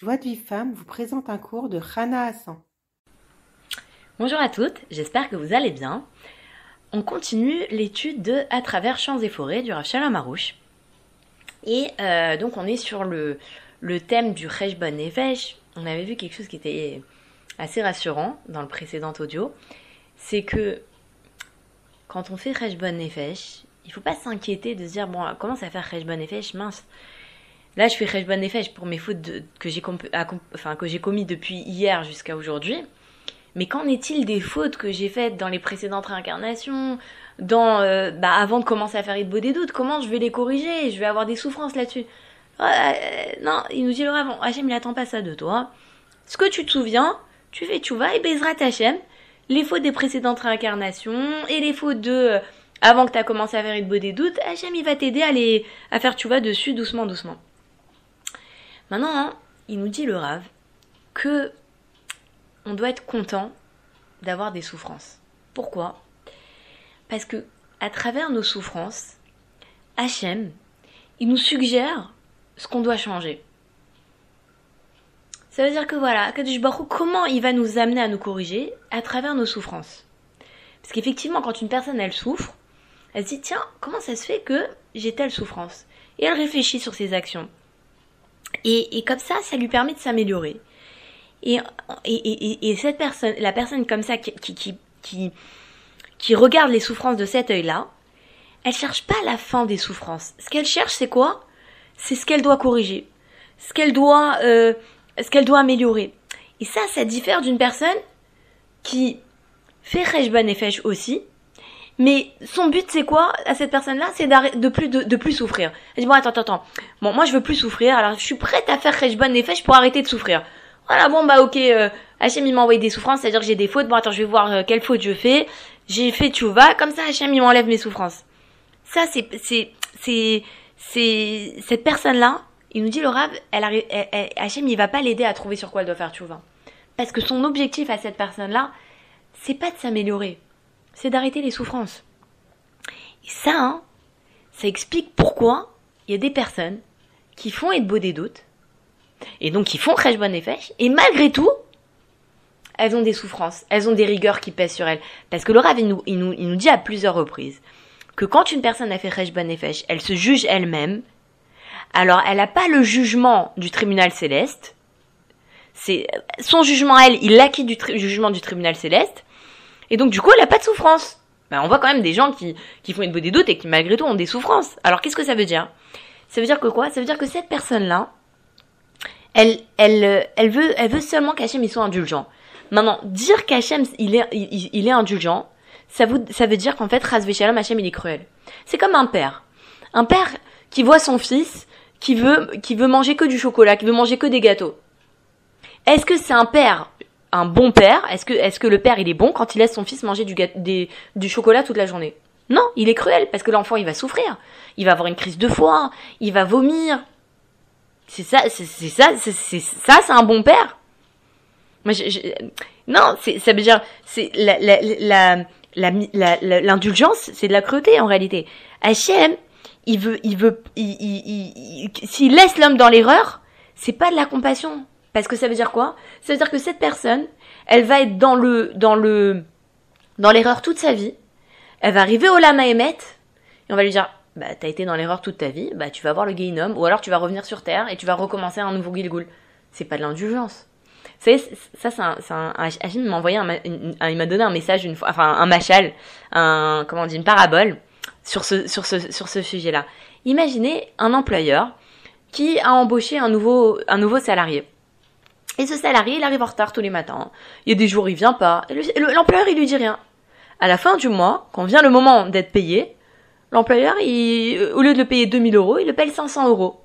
Joie de vie femme vous présente un cours de Rana Hassan. Bonjour à toutes, j'espère que vous allez bien. On continue l'étude de À travers champs et forêts du Rachel Amarouche. Et euh, donc on est sur le, thème du Rejbon Nefesh. On avait vu quelque chose qui était assez rassurant dans le précédent audio. C'est que quand on fait Rejbon Nefesh, il faut pas s'inquiéter de se dire bon comment ça faire Rejbon Nefesh? Mince Là, je fais Rejbon Nefesh pour mes fautes que j'ai enfin, commis depuis hier jusqu'à aujourd'hui. Mais qu'en est-il des fautes que j'ai faites dans les précédentes réincarnations, euh, bah, avant de commencer à faire Idbo des doutes? Comment je vais les corriger? Je vais avoir des souffrances là-dessus. Euh, non, il nous dit le avant. Hachem, il attend pas ça de toi. Ce que tu te souviens, tu fais tu vas et baisera Hachem. Les fautes des précédentes réincarnations et les fautes de euh, avant que tu as commencé à faire Idbo des doutes, Hachem, il va t'aider à, faire tu dessus doucement, doucement. Maintenant, hein, il nous dit le rave que on doit être content d'avoir des souffrances. Pourquoi? Parce que à travers nos souffrances, Hachem, il nous suggère ce qu'on doit changer. Ça veut dire que voilà, Kadush Baruch, comment il va nous amener à nous corriger? À travers nos souffrances Parce qu'effectivement, quand une personne elle souffre, elle se dit tiens, comment ça se fait que j'ai telle souffrance? Et elle réfléchit sur ses actions. Et, comme ça, ça lui permet de s'améliorer. Et, et, cette personne, la personne comme ça qui, qui, qui, qui regarde les souffrances de cet œil-là, elle cherche pas la fin des souffrances. Ce qu'elle cherche, c'est quoi? C'est ce qu'elle doit corriger, ce qu'elle doit, euh, ce qu'elle doit améliorer. Et ça, ça diffère d'une personne qui fait Rejban et Fesh aussi, mais son but, c'est quoi à cette personne-là? C'est de plus de, plus souffrir. Elle dit bon, attends, attends, attends. Bon, moi, je veux plus souffrir. Alors, je suis prête à faire bonne Nefesh pour arrêter de souffrir. Voilà, bon, bah, ok. Euh, Hachem, il m'a envoyé des souffrances, c'est-à-dire que j'ai des fautes. Bon, attends, je vais voir euh, quelle faute je fais. J'ai fait vas Comme ça, Hachem, il m'enlève mes souffrances. Ça, c'est, c'est, c'est, c'est, cette personne-là, il nous dit le rave, elle, arrive, Hachem, il va pas l'aider à trouver sur quoi elle doit faire vas Parce que son objectif à cette personne-là, c'est pas de s'améliorer c'est d'arrêter les souffrances. Et ça, hein, ça explique pourquoi il y a des personnes qui font être beau des doutes, et donc qui font crèche bonne et fèche, et malgré tout, elles ont des souffrances, elles ont des rigueurs qui pèsent sur elles. Parce que le il nous, il dit à plusieurs reprises que quand une personne a fait et fèche, elle se juge elle-même, alors elle n'a pas le jugement du tribunal céleste, son jugement elle, il l'acquit du jugement du tribunal céleste, et donc du coup, elle a pas de souffrance. Ben, on voit quand même des gens qui, font une des doutes et qui malgré tout ont des souffrances. Alors qu'est-ce que ça veut dire? Ça veut dire que quoi? Ça veut dire que cette personne-là, elle, elle, elle veut, elle veut seulement qu'Hachem soit indulgent. Maintenant, dire qu'Hachem il est, il, est indulgent, ça, veut dire qu'en fait, Razvé Hachem il est cruel. C'est comme un père. Un père qui voit son fils qui qui veut manger que du chocolat, qui veut manger que des gâteaux. Est-ce que c'est un père un bon père Est-ce que, est-ce que le père il est bon quand il laisse son fils manger du, des, du chocolat toute la journée? Non, il est cruel parce que l'enfant il va souffrir. Il va avoir une crise de foie, il va vomir. C'est ça, c'est, ça, c'est, ça, c'est un bon père. Moi, je, non, c'est, ça veut dire, c'est la, la, la, l'indulgence, c'est de la cruauté en réalité. Hachem, il veut, il veut, il, s'il laisse l'homme dans l'erreur, c'est pas de la compassion, parce que ça veut dire quoi? Ça veut dire que cette personne, elle va être dans le dans le dans l'erreur toute sa vie. Elle va arriver au lama Emet et on va lui dire bah t'as été dans l'erreur toute ta vie, bah tu vas voir le homme ou alors tu vas revenir sur terre et tu vas recommencer un nouveau Gilgul. C'est pas de l'indulgence. Vous savez, ça c'est un, un, m'a envoyé un, il m'a donné un message une fois, enfin un machal, un comment on dit une parabole sur ce sur ce sur ce sujet-là. Imaginez un employeur qui a embauché un nouveau un nouveau salarié. Et ce salarié, il arrive en retard tous les matins. Il y a des jours, il vient pas. L'employeur, il lui dit rien. À la fin du mois, quand vient le moment d'être payé, l'employeur, il, au lieu de le payer 2000 euros, il le paye 500 euros.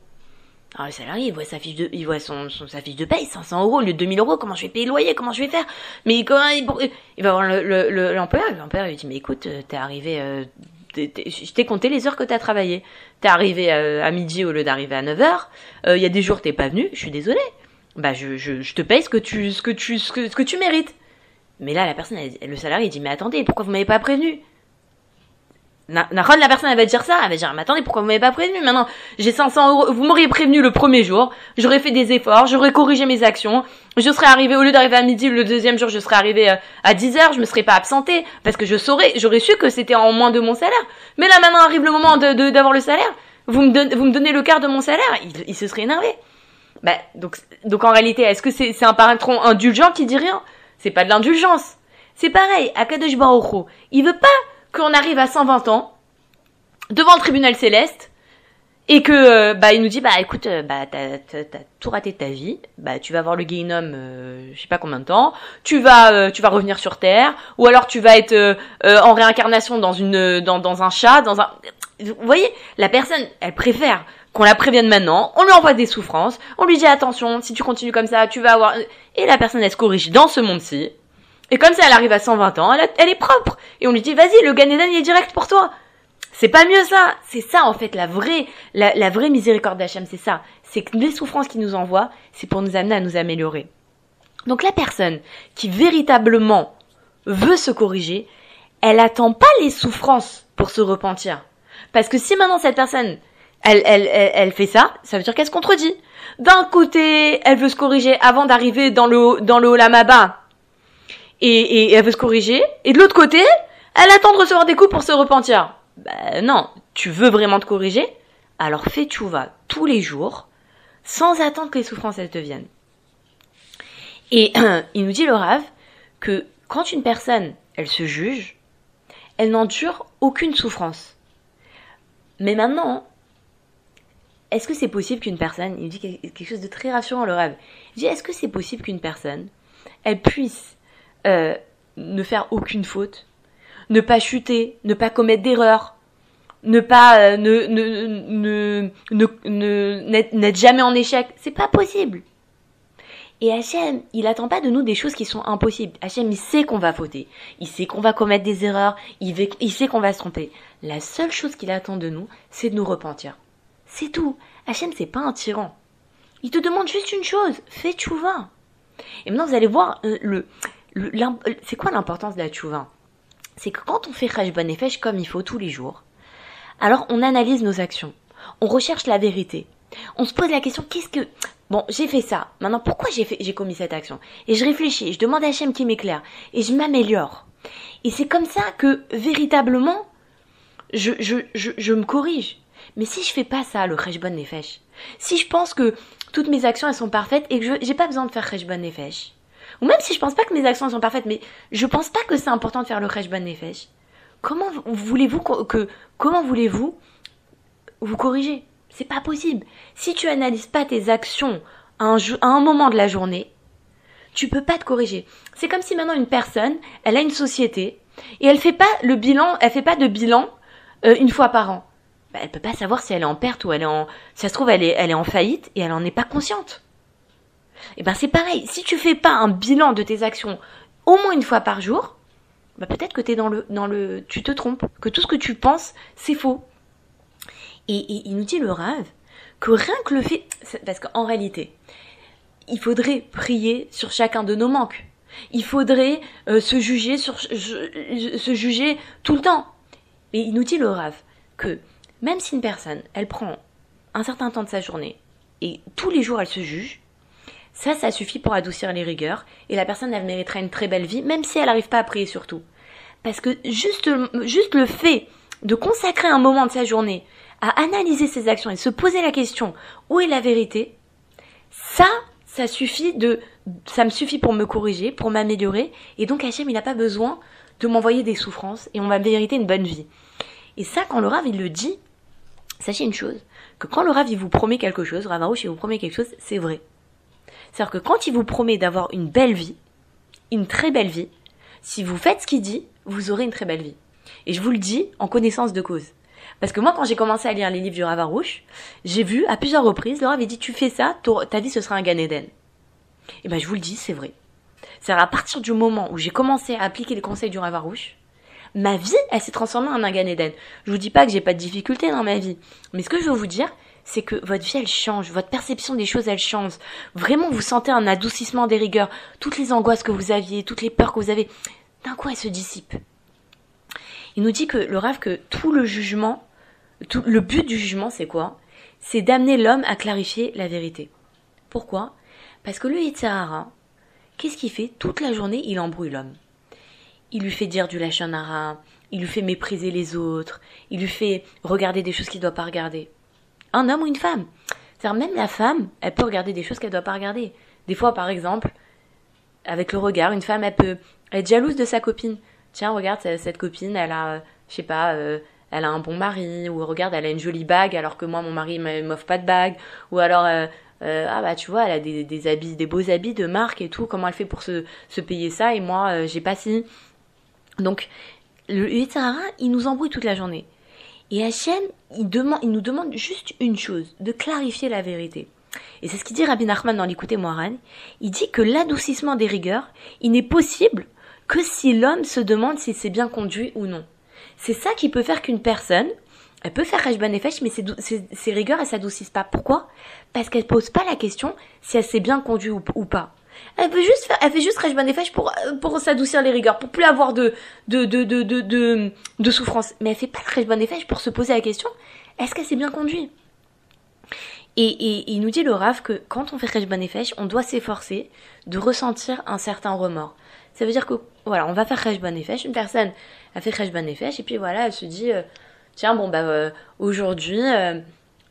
Alors le salarié, il voit sa fiche de, il voit son, sa fiche de paye, 500 euros au lieu de 2000 euros. Comment je vais payer le loyer Comment je vais faire? Mais comment il, va voir l'employeur. Le, l'employeur lui dit mais écoute, euh, t'es arrivé, euh, je t'ai compté les heures que t'as travaillé. T'es arrivé euh, à midi au lieu d'arriver à 9 heures. Il y a des jours t'es pas venu. Je suis désolé bah je, je, je, te paye ce que tu ce que tu ce que, ce que tu mérites. Mais là la personne le salarié il dit mais attendez pourquoi vous m'avez pas prévenu? Naron, la personne, elle va dire ça, elle va dire, mais attendez, pourquoi vous m'avez pas prévenu? Maintenant J'ai 500 euros, vous m'auriez prévenu le premier jour, j'aurais fait des efforts, j'aurais corrigé mes actions, je serais arrivé, au lieu d'arriver à midi, le deuxième jour, je serais arrivé euh, à 10 heures, je me serais pas absenté, parce que je saurais, j'aurais su que c'était en moins de mon salaire. Mais là, maintenant arrive le moment de, d'avoir le salaire, vous me, donnez, vous me donnez le quart de mon salaire, il se serait énervé. Bah, donc, en réalité, est-ce que c'est, un patron indulgent qui dit rien? C'est pas de l'indulgence. C'est pareil, Akadosh Baruch il veut pas qu'on arrive à 120 ans, devant le tribunal céleste et que euh, bah il nous dit bah écoute euh, bah t'as, t'as, tout raté de ta vie. Bah tu vas voir le Guéhinum euh, je sais pas combien de temps. Tu vas euh, tu vas revenir sur terre. Ou alors tu vas être en réincarnation dans une dans, dans un chat dans un vous voyez la personne elle préfère qu'on la prévienne maintenant on lui envoie des souffrances on lui dit attention si tu continues comme ça tu vas avoir et la personne elle se corrige dans ce monde-ci et comme ça elle arrive à 120 ans elle, est propre et on lui dit vas-y le Ganédan il est direct pour toi c'est pas mieux ça. C'est ça en fait la vraie, la, vraie miséricorde d'Hachem, c'est ça. C'est que les souffrances qu'il nous envoie, c'est pour nous amener à nous améliorer. Donc la personne qui véritablement veut se corriger, elle attend pas les souffrances pour se repentir. Parce que si maintenant cette personne, elle, elle, elle, fait ça, ça veut dire qu'elle se contredit. D'un côté, elle veut se corriger avant d'arriver dans le, dans le Olamaba. Et, et elle veut se corriger. Et de l'autre côté, elle attend de recevoir des coups pour se repentir. Bah, non, tu veux vraiment te corriger? Alors fais vas tous les jours, sans attendre que les souffrances elles te viennent. Et il nous dit le Rave que quand une personne, elle se juge, elle n'endure aucune souffrance. Mais maintenant, est-ce que c'est possible qu'une personne, il dit quelque chose de très rassurant le dit est-ce que c'est possible qu'une personne, elle puisse euh, ne faire aucune faute, ne pas chuter, ne pas commettre d'erreurs, ne pas euh, ne ne ne ne n'être jamais en échec, c'est pas possible. Et Hachem, il attend pas de nous des choses qui sont impossibles. Hachem, il sait qu'on va fauter, il sait qu'on va commettre des erreurs, il, il sait qu'on va se tromper. La seule chose qu'il attend de nous, c'est de nous repentir. C'est tout. Hachem, c'est pas un tyran. Il te demande juste une chose, fais tchouva. Et maintenant, vous allez voir euh, le, c'est quoi l'importance de la tchouva? C'est que quand on fait Khashban Nefesh comme il faut tous les jours, alors on analyse nos actions, on recherche la vérité, on se pose la question qu'est-ce que bon j'ai fait ça, maintenant pourquoi j'ai fait j'ai commis cette action? Et je réfléchis, je demande à Hachem qui m'éclaire et je m'améliore et c'est comme ça que véritablement je, je, je, je me corrige. Mais si je fais pas ça, le Khashban Nefesh, si je pense que toutes mes actions elles sont parfaites et que je j'ai pas besoin de faire Khashban Nefesh, ou même si je pense pas que mes actions sont parfaites, mais je pense pas que c'est important de faire le Kheshban Nefesh. Comment voulez-vous que, comment voulez-vous vous corriger? C'est pas possible. Si tu analyses pas tes actions à un, à un moment de la journée, tu peux pas te corriger. C'est comme si maintenant une personne, elle a une société et elle fait pas le bilan, elle fait pas de bilan euh, une fois par an. Bah, elle peut pas savoir si elle est en perte ou elle est en, si ça se trouve elle est, en faillite et elle en est pas consciente. Et eh ben c'est pareil, si tu fais pas un bilan de tes actions au moins une fois par jour, bah peut-être que t'es dans dans le tu te trompes, que tout ce que tu penses c'est faux. Et, il nous dit le rêve que rien que le fait parce qu'en réalité, il faudrait prier sur chacun de nos manques. Il faudrait euh, se juger sur juger tout le temps. Mais il nous dit le rêve que même si une personne, elle prend un certain temps de sa journée et tous les jours elle se juge, ça, ça suffit pour adoucir les rigueurs, et la personne, elle méritera une très belle vie, même si elle n'arrive pas à prier surtout. Parce que juste, juste le fait de consacrer un moment de sa journée à analyser ses actions et se poser la question où est la vérité, ça, ça suffit de, ça me suffit pour me corriger, pour m'améliorer, et donc Hachem, il n'a pas besoin de m'envoyer des souffrances, et on va mériter une bonne vie. Et ça, quand le Rav, il le dit, sachez une chose, que quand le Rav, il vous promet quelque chose, Ravarouche, il vous promet quelque chose, c'est vrai. C'est-à-dire que quand il vous promet d'avoir une belle vie, une très belle vie, si vous faites ce qu'il dit, vous aurez une très belle vie. Et je vous le dis en connaissance de cause. Parce que moi, quand j'ai commencé à lire les livres du Ravarouche, j'ai vu à plusieurs reprises, Laura avait dit, tu fais ça, ta vie ce sera un Gan Eden. Et ben, je vous le dis, c'est vrai. C'est à partir du moment où j'ai commencé à appliquer les conseils du Ravarouche, ma vie, elle s'est transformée en un Gan Eden. Je vous dis pas que j'ai pas de difficultés dans ma vie. Mais ce que je veux vous dire, c'est que votre vie elle change, votre perception des choses elle change. Vraiment vous sentez un adoucissement des rigueurs, toutes les angoisses que vous aviez, toutes les peurs que vous avez, d'un coup elles se dissipent. Il nous dit que le rêve que tout le jugement, tout, le but du jugement, c'est quoi? C'est d'amener l'homme à clarifier la vérité. Pourquoi? Parce que le Yitzhara, qu'est-ce qu'il fait? Toute la journée, il embrouille l'homme. Il lui fait dire du lachonara, il lui fait mépriser les autres, il lui fait regarder des choses qu'il ne doit pas regarder. Un homme ou une femme. C'est-à-dire même la femme, elle peut regarder des choses qu'elle ne doit pas regarder. Des fois, par exemple, avec le regard, une femme, elle peut être jalouse de sa copine. Tiens, regarde, cette copine, elle a, je sais pas, euh, elle a un bon mari, ou regarde, elle a une jolie bague, alors que moi, mon mari m'offre pas de bague, ou alors, euh, euh, ah bah tu vois, elle a des, habits, des beaux habits de marque et tout, comment elle fait pour se, se payer ça, et moi, j'ai pas si. Donc, le Yitzhara, il nous embrouille toute la journée. Et Hachem, il, demande, il nous demande juste une chose, de clarifier la vérité. Et c'est ce qu'il dit Rabbi Nachman dans l'écouter Moharan. Il dit que l'adoucissement des rigueurs, il n'est possible que si l'homme se demande si c'est bien conduit ou non. C'est ça qui peut faire qu'une personne, elle peut faire Rejban Nefesh, mais ses, rigueurs, elles s'adoucissent pas. Pourquoi? Parce qu'elle pose pas la question si elle s'est bien conduit ou, pas. Elle veut juste faire, elle fait juste Rejban Nefesh pour, pour s'adoucir les rigueurs, pour plus avoir de, de, de, de, de, de, souffrance. Mais elle fait pas Rejban Nefesh pour se poser la question, est-ce qu'elle s'est bien conduite? Et, et, il nous dit le Rav que quand on fait Rejban Nefesh, on doit s'efforcer de ressentir un certain remords. Ça veut dire que, voilà, on va faire Rejban Nefesh, une personne a fait Rejban Nefesh, et puis voilà, elle se dit, euh, tiens, bon, bah, euh, aujourd'hui, euh,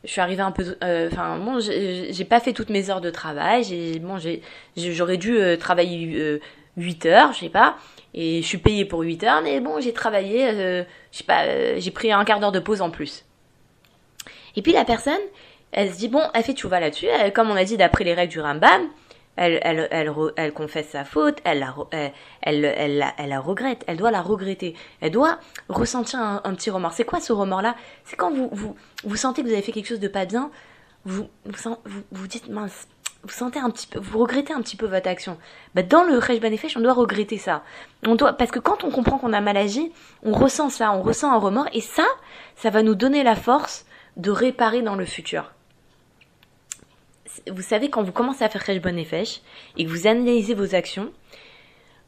je suis arrivée un peu, enfin, bon, j'ai pas fait toutes mes heures de travail, j'ai, bon, j'aurais dû travailler 8 heures, je sais pas, et je suis payée pour 8 heures, mais bon, j'ai travaillé, je sais pas, j'ai pris un quart d'heure de pause en plus. Et puis la personne, elle se dit, bon, elle fait vas là-dessus, comme on a dit d'après les règles du Rambam, elle, elle, elle, confesse sa faute, elle la, elle, elle, elle, la regrette, elle doit la regretter, elle doit ressentir un, petit remords. C'est quoi ce remords-là? C'est quand vous, vous, vous sentez que vous avez fait quelque chose de pas bien, vous, vous, vous, dites, mince, vous sentez un petit peu, vous regrettez un petit peu votre action. Bah, dans le Resh Banefesh, on doit regretter ça. On doit, parce que quand on comprend qu'on a mal agi, on ressent ça, on ressent un remords, et ça, ça va nous donner la force de réparer dans le futur vous savez, quand vous commencez à faire Resh Bonne et et que vous analysez vos actions,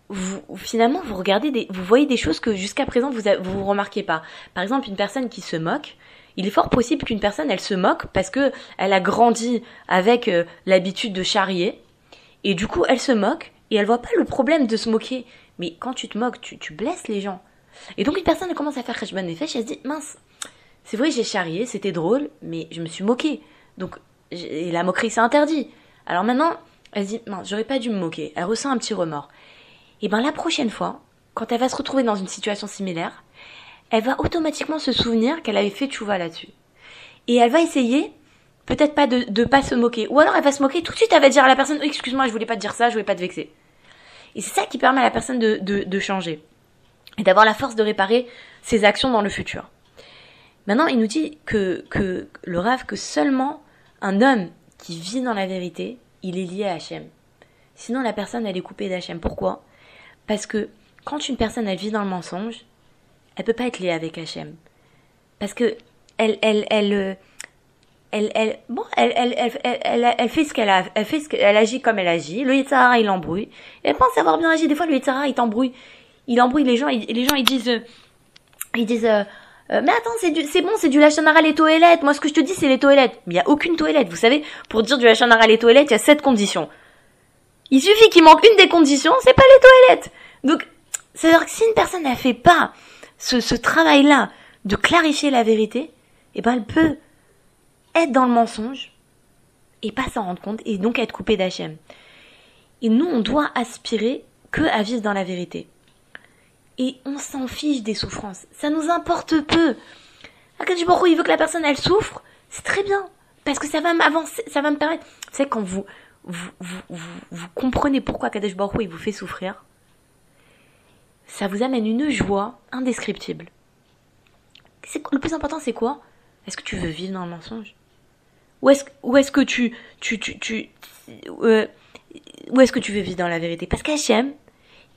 vous, finalement, vous regardez vous voyez des choses que jusqu'à présent vous, ne vous remarquez pas. Par exemple, une personne qui se moque, il est fort possible qu'une personne, elle se moque parce que elle a grandi avec euh, l'habitude de charrier, et du coup, elle se moque, et elle voit pas le problème de se moquer. Mais quand tu te moques, tu, tu blesses les gens. Et donc, une personne, elle commence à faire Bonne et elle se dit, mince, c'est vrai, j'ai charrié, c'était drôle, mais je me suis moquée. Donc, et la moquerie c'est interdit. Alors maintenant, elle se dit, j'aurais pas dû me moquer. Elle ressent un petit remords. Et ben la prochaine fois, quand elle va se retrouver dans une situation similaire, elle va automatiquement se souvenir qu'elle avait fait chouva là-dessus. Et elle va essayer, peut-être pas de, de pas se moquer. Ou alors elle va se moquer, tout de suite elle va dire à la personne, excuse-moi, je voulais pas te dire ça, je voulais pas te vexer. Et c'est ça qui permet à la personne de, de, de changer. Et d'avoir la force de réparer ses actions dans le futur. Maintenant, il nous dit que, que le rêve, que seulement un homme qui vit dans la vérité, il est lié à Hachem. Sinon, la personne, elle est coupée d'Hachem. Pourquoi? Parce que quand une personne, elle vit dans le mensonge, elle peut pas être liée avec Hachem. Parce que elle, elle, elle, euh, elle, bon, elle, elle, fait ce qu'elle a, elle fait ce qu'elle agit comme elle agit. Le Yitzhara, il embrouille. Elle pense avoir bien agi. Des fois, le Yitzhara, il t'embrouille. Il embrouille les gens. les gens, ils disent, euh, ils disent, euh, mais attends, c'est c'est bon, c'est du lachanara les toilettes. Moi, ce que je te dis, c'est les toilettes. Mais il y a aucune toilette. Vous savez, pour dire du lachanara les toilettes, il y a sept conditions. Il suffit qu'il manque une des conditions, c'est pas les toilettes. Donc, c'est-à-dire que si une elle n'a fait pas ce, ce travail-là de clarifier la vérité, eh ben, elle peut être dans le mensonge et pas s'en rendre compte et donc être coupée d'Hachem. Et nous, on doit aspirer que à vivre dans la vérité et on s'en fiche des souffrances. Ça nous importe peu. Baruch il veut que la personne elle souffre, c'est très bien parce que ça va m'avancer, ça va me permettre. C'est quand vous vous, vous, vous, comprenez pourquoi Kadesh Baruch il vous fait souffrir, ça vous amène une joie indescriptible. Le plus important, c'est quoi? Est-ce que tu veux vivre dans le mensonge? Ou est-ce est que tu tu tu, tu euh, ou est-ce que tu veux vivre dans la vérité? Parce qu'Hachem,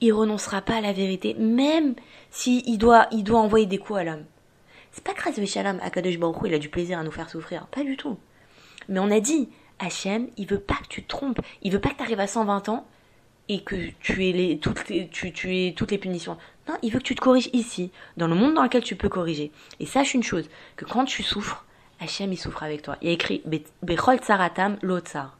il renoncera pas à la vérité, même s'il doit, il doit envoyer des coups à l'homme. C'est pas grâce à Shalom, Akadosh Baruch il a du plaisir à nous faire souffrir. Pas du tout. Mais on a dit, Hachem, il veut pas que tu te trompes. Il veut pas que tu arrives à 120 ans et que tu aies toutes les, tu, tu toutes les punitions. Non, il veut que tu te corriges ici, dans le monde dans lequel tu peux corriger. Et sache une chose, que quand tu souffres, Hachem, il souffre avec toi. Il y a écrit Bechol Tsaratam Lotsar.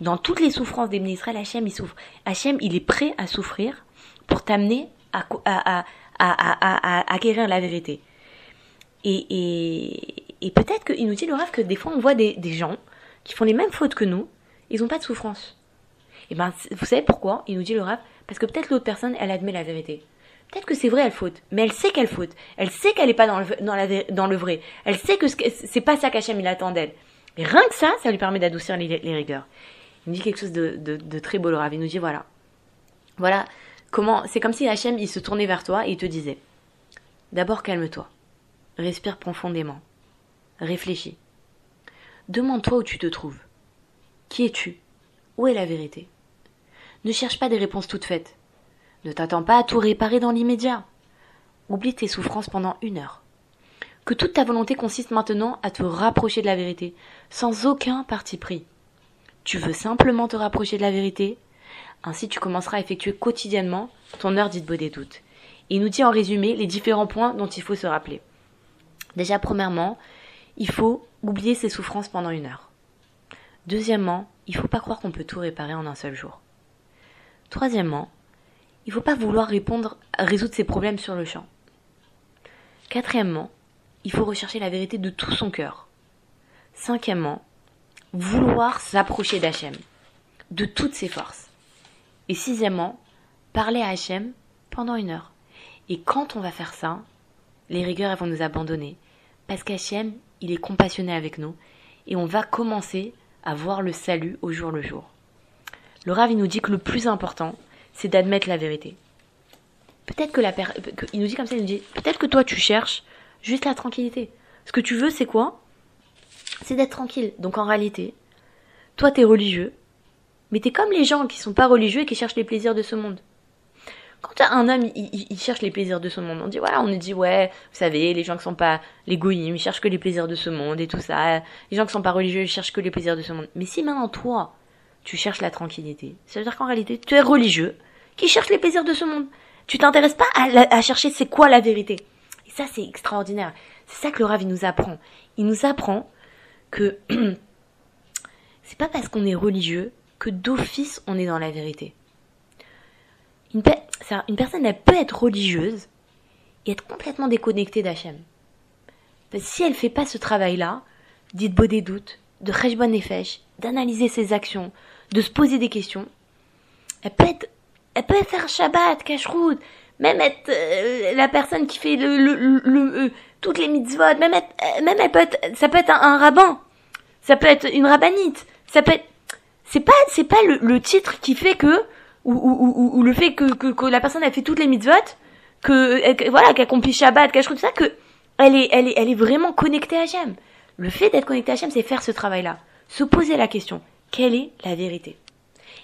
Dans toutes les souffrances des Israël, Hachem, il souffre. Hachem, il est prêt à souffrir pour t'amener à, acquérir la vérité. Et, peut-être qu'il nous dit le rêve que des fois on voit des, gens qui font les mêmes fautes que nous, ils n'ont pas de souffrance. Et ben, vous savez pourquoi Il nous dit le rêve Parce que peut-être l'autre personne, elle admet la vérité. Peut-être que c'est vrai, elle faute, mais elle sait qu'elle faute. Elle sait qu'elle n'est pas dans le, vrai. Elle sait que c'est pas ça qu'Hachem il attend d'elle. Et rien que ça, ça lui permet d'adoucir les, rigueurs. Il nous dit quelque chose de, très beau, le rave. Il nous dit voilà. Voilà C'est comme si Hachem il se tournait vers toi et il te disait D'abord calme-toi. Respire profondément. Réfléchis. Demande-toi où tu te trouves. Qui es-tu? Où est la vérité? Ne cherche pas des réponses toutes faites. Ne t'attends pas à tout réparer dans l'immédiat. Oublie tes souffrances pendant une heure. Que toute ta volonté consiste maintenant à te rapprocher de la vérité, sans aucun parti pris. Tu veux simplement te rapprocher de la vérité? Ainsi tu commenceras à effectuer quotidiennement ton heure dite des doutes. il nous dit en résumé les différents points dont il faut se rappeler. Déjà, premièrement, il faut oublier ses souffrances pendant une heure. Deuxièmement, il ne faut pas croire qu'on peut tout réparer en un seul jour. Troisièmement, il ne faut pas vouloir répondre, résoudre ses problèmes sur le champ. Quatrièmement, il faut rechercher la vérité de tout son cœur. Cinquièmement, vouloir s'approcher d'Hachem, de toutes ses forces. Et sixièmement, parler à Hachem pendant une heure. Et quand on va faire ça, les rigueurs vont nous abandonner. Parce qu'Hachem, il est compassionné avec nous. Et on va commencer à voir le salut au jour le jour. Le Rav, nous dit que le plus important, c'est d'admettre la vérité. Peut-être que la il nous dit comme ça, il nous dit, peut-être que toi tu cherches juste la tranquillité. Ce que tu veux, c'est quoi? C'est d'être tranquille. Donc en réalité, toi t'es religieux, mais t'es comme les gens qui sont pas religieux et qui cherchent les plaisirs de ce monde. Quand un homme, il, cherche les plaisirs de ce monde, on dit voilà, on nous dit ouais, vous savez, les gens qui sont pas les ils cherchent que les plaisirs de ce monde et tout ça. Les gens qui sont pas religieux, ils cherchent que les plaisirs de ce monde. Mais si maintenant toi, tu cherches la tranquillité. Ça veut dire qu'en réalité, tu es religieux qui cherche les plaisirs de ce monde. Tu t'intéresses pas à, chercher c'est quoi la vérité. Et ça, c'est extraordinaire. C'est ça que le Rav, il nous apprend. Il nous apprend que c'est pas parce qu'on est religieux que d'office on est dans la vérité. Une, une, personne, elle peut être religieuse et être complètement déconnectée d'Hachem. Si elle fait pas ce travail-là, dites beau des doutes, de Rejbon Nefesh, d'analyser ses actions, de se poser des questions. Elle peut être, elle peut faire Shabbat, Kashrut, même être euh, la personne qui fait le, le, euh, toutes les mitzvot, même être, euh, même elle peut être, ça peut être un, rabbin, ça peut être une rabbinite, ça peut être, c'est pas, c'est pas le, titre qui fait que, ou, ou, ou, le fait que, que, que, la personne a fait toutes les mitzvot, que, voilà, qu'elle accomplit Shabbat, Kashrut, tout ça, que elle est, elle est, elle est vraiment connectée à Hachem. Le fait d'être connecté à Hachem, c'est faire ce travail-là. Se poser la question quelle est la vérité?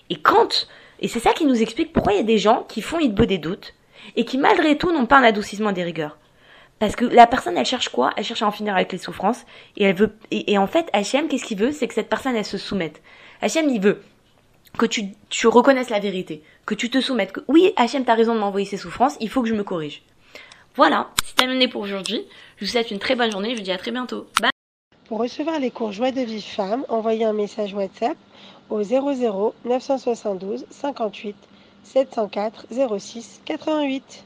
Et quand, et c'est ça qui nous explique pourquoi il y a des gens qui font beau des doutes et qui malgré tout n'ont pas un adoucissement des rigueurs. Parce que la personne, elle cherche quoi? Elle cherche à en finir avec les souffrances et elle veut. Et, en fait, Hachem, qu'est-ce qu'il veut? C'est que cette personne, elle se soumette. Hachem, il veut que tu, tu reconnaisses la vérité, que tu te soumettes, que oui, Hachem, t'as raison de m'envoyer ces souffrances, il faut que je me corrige. Voilà, c'est terminé pour aujourd'hui. Je vous souhaite une très bonne journée, je vous dis à très bientôt. Bye pour recevoir les cours Joie de vie femme, envoyez un message WhatsApp au 00 972 58 704 06 88.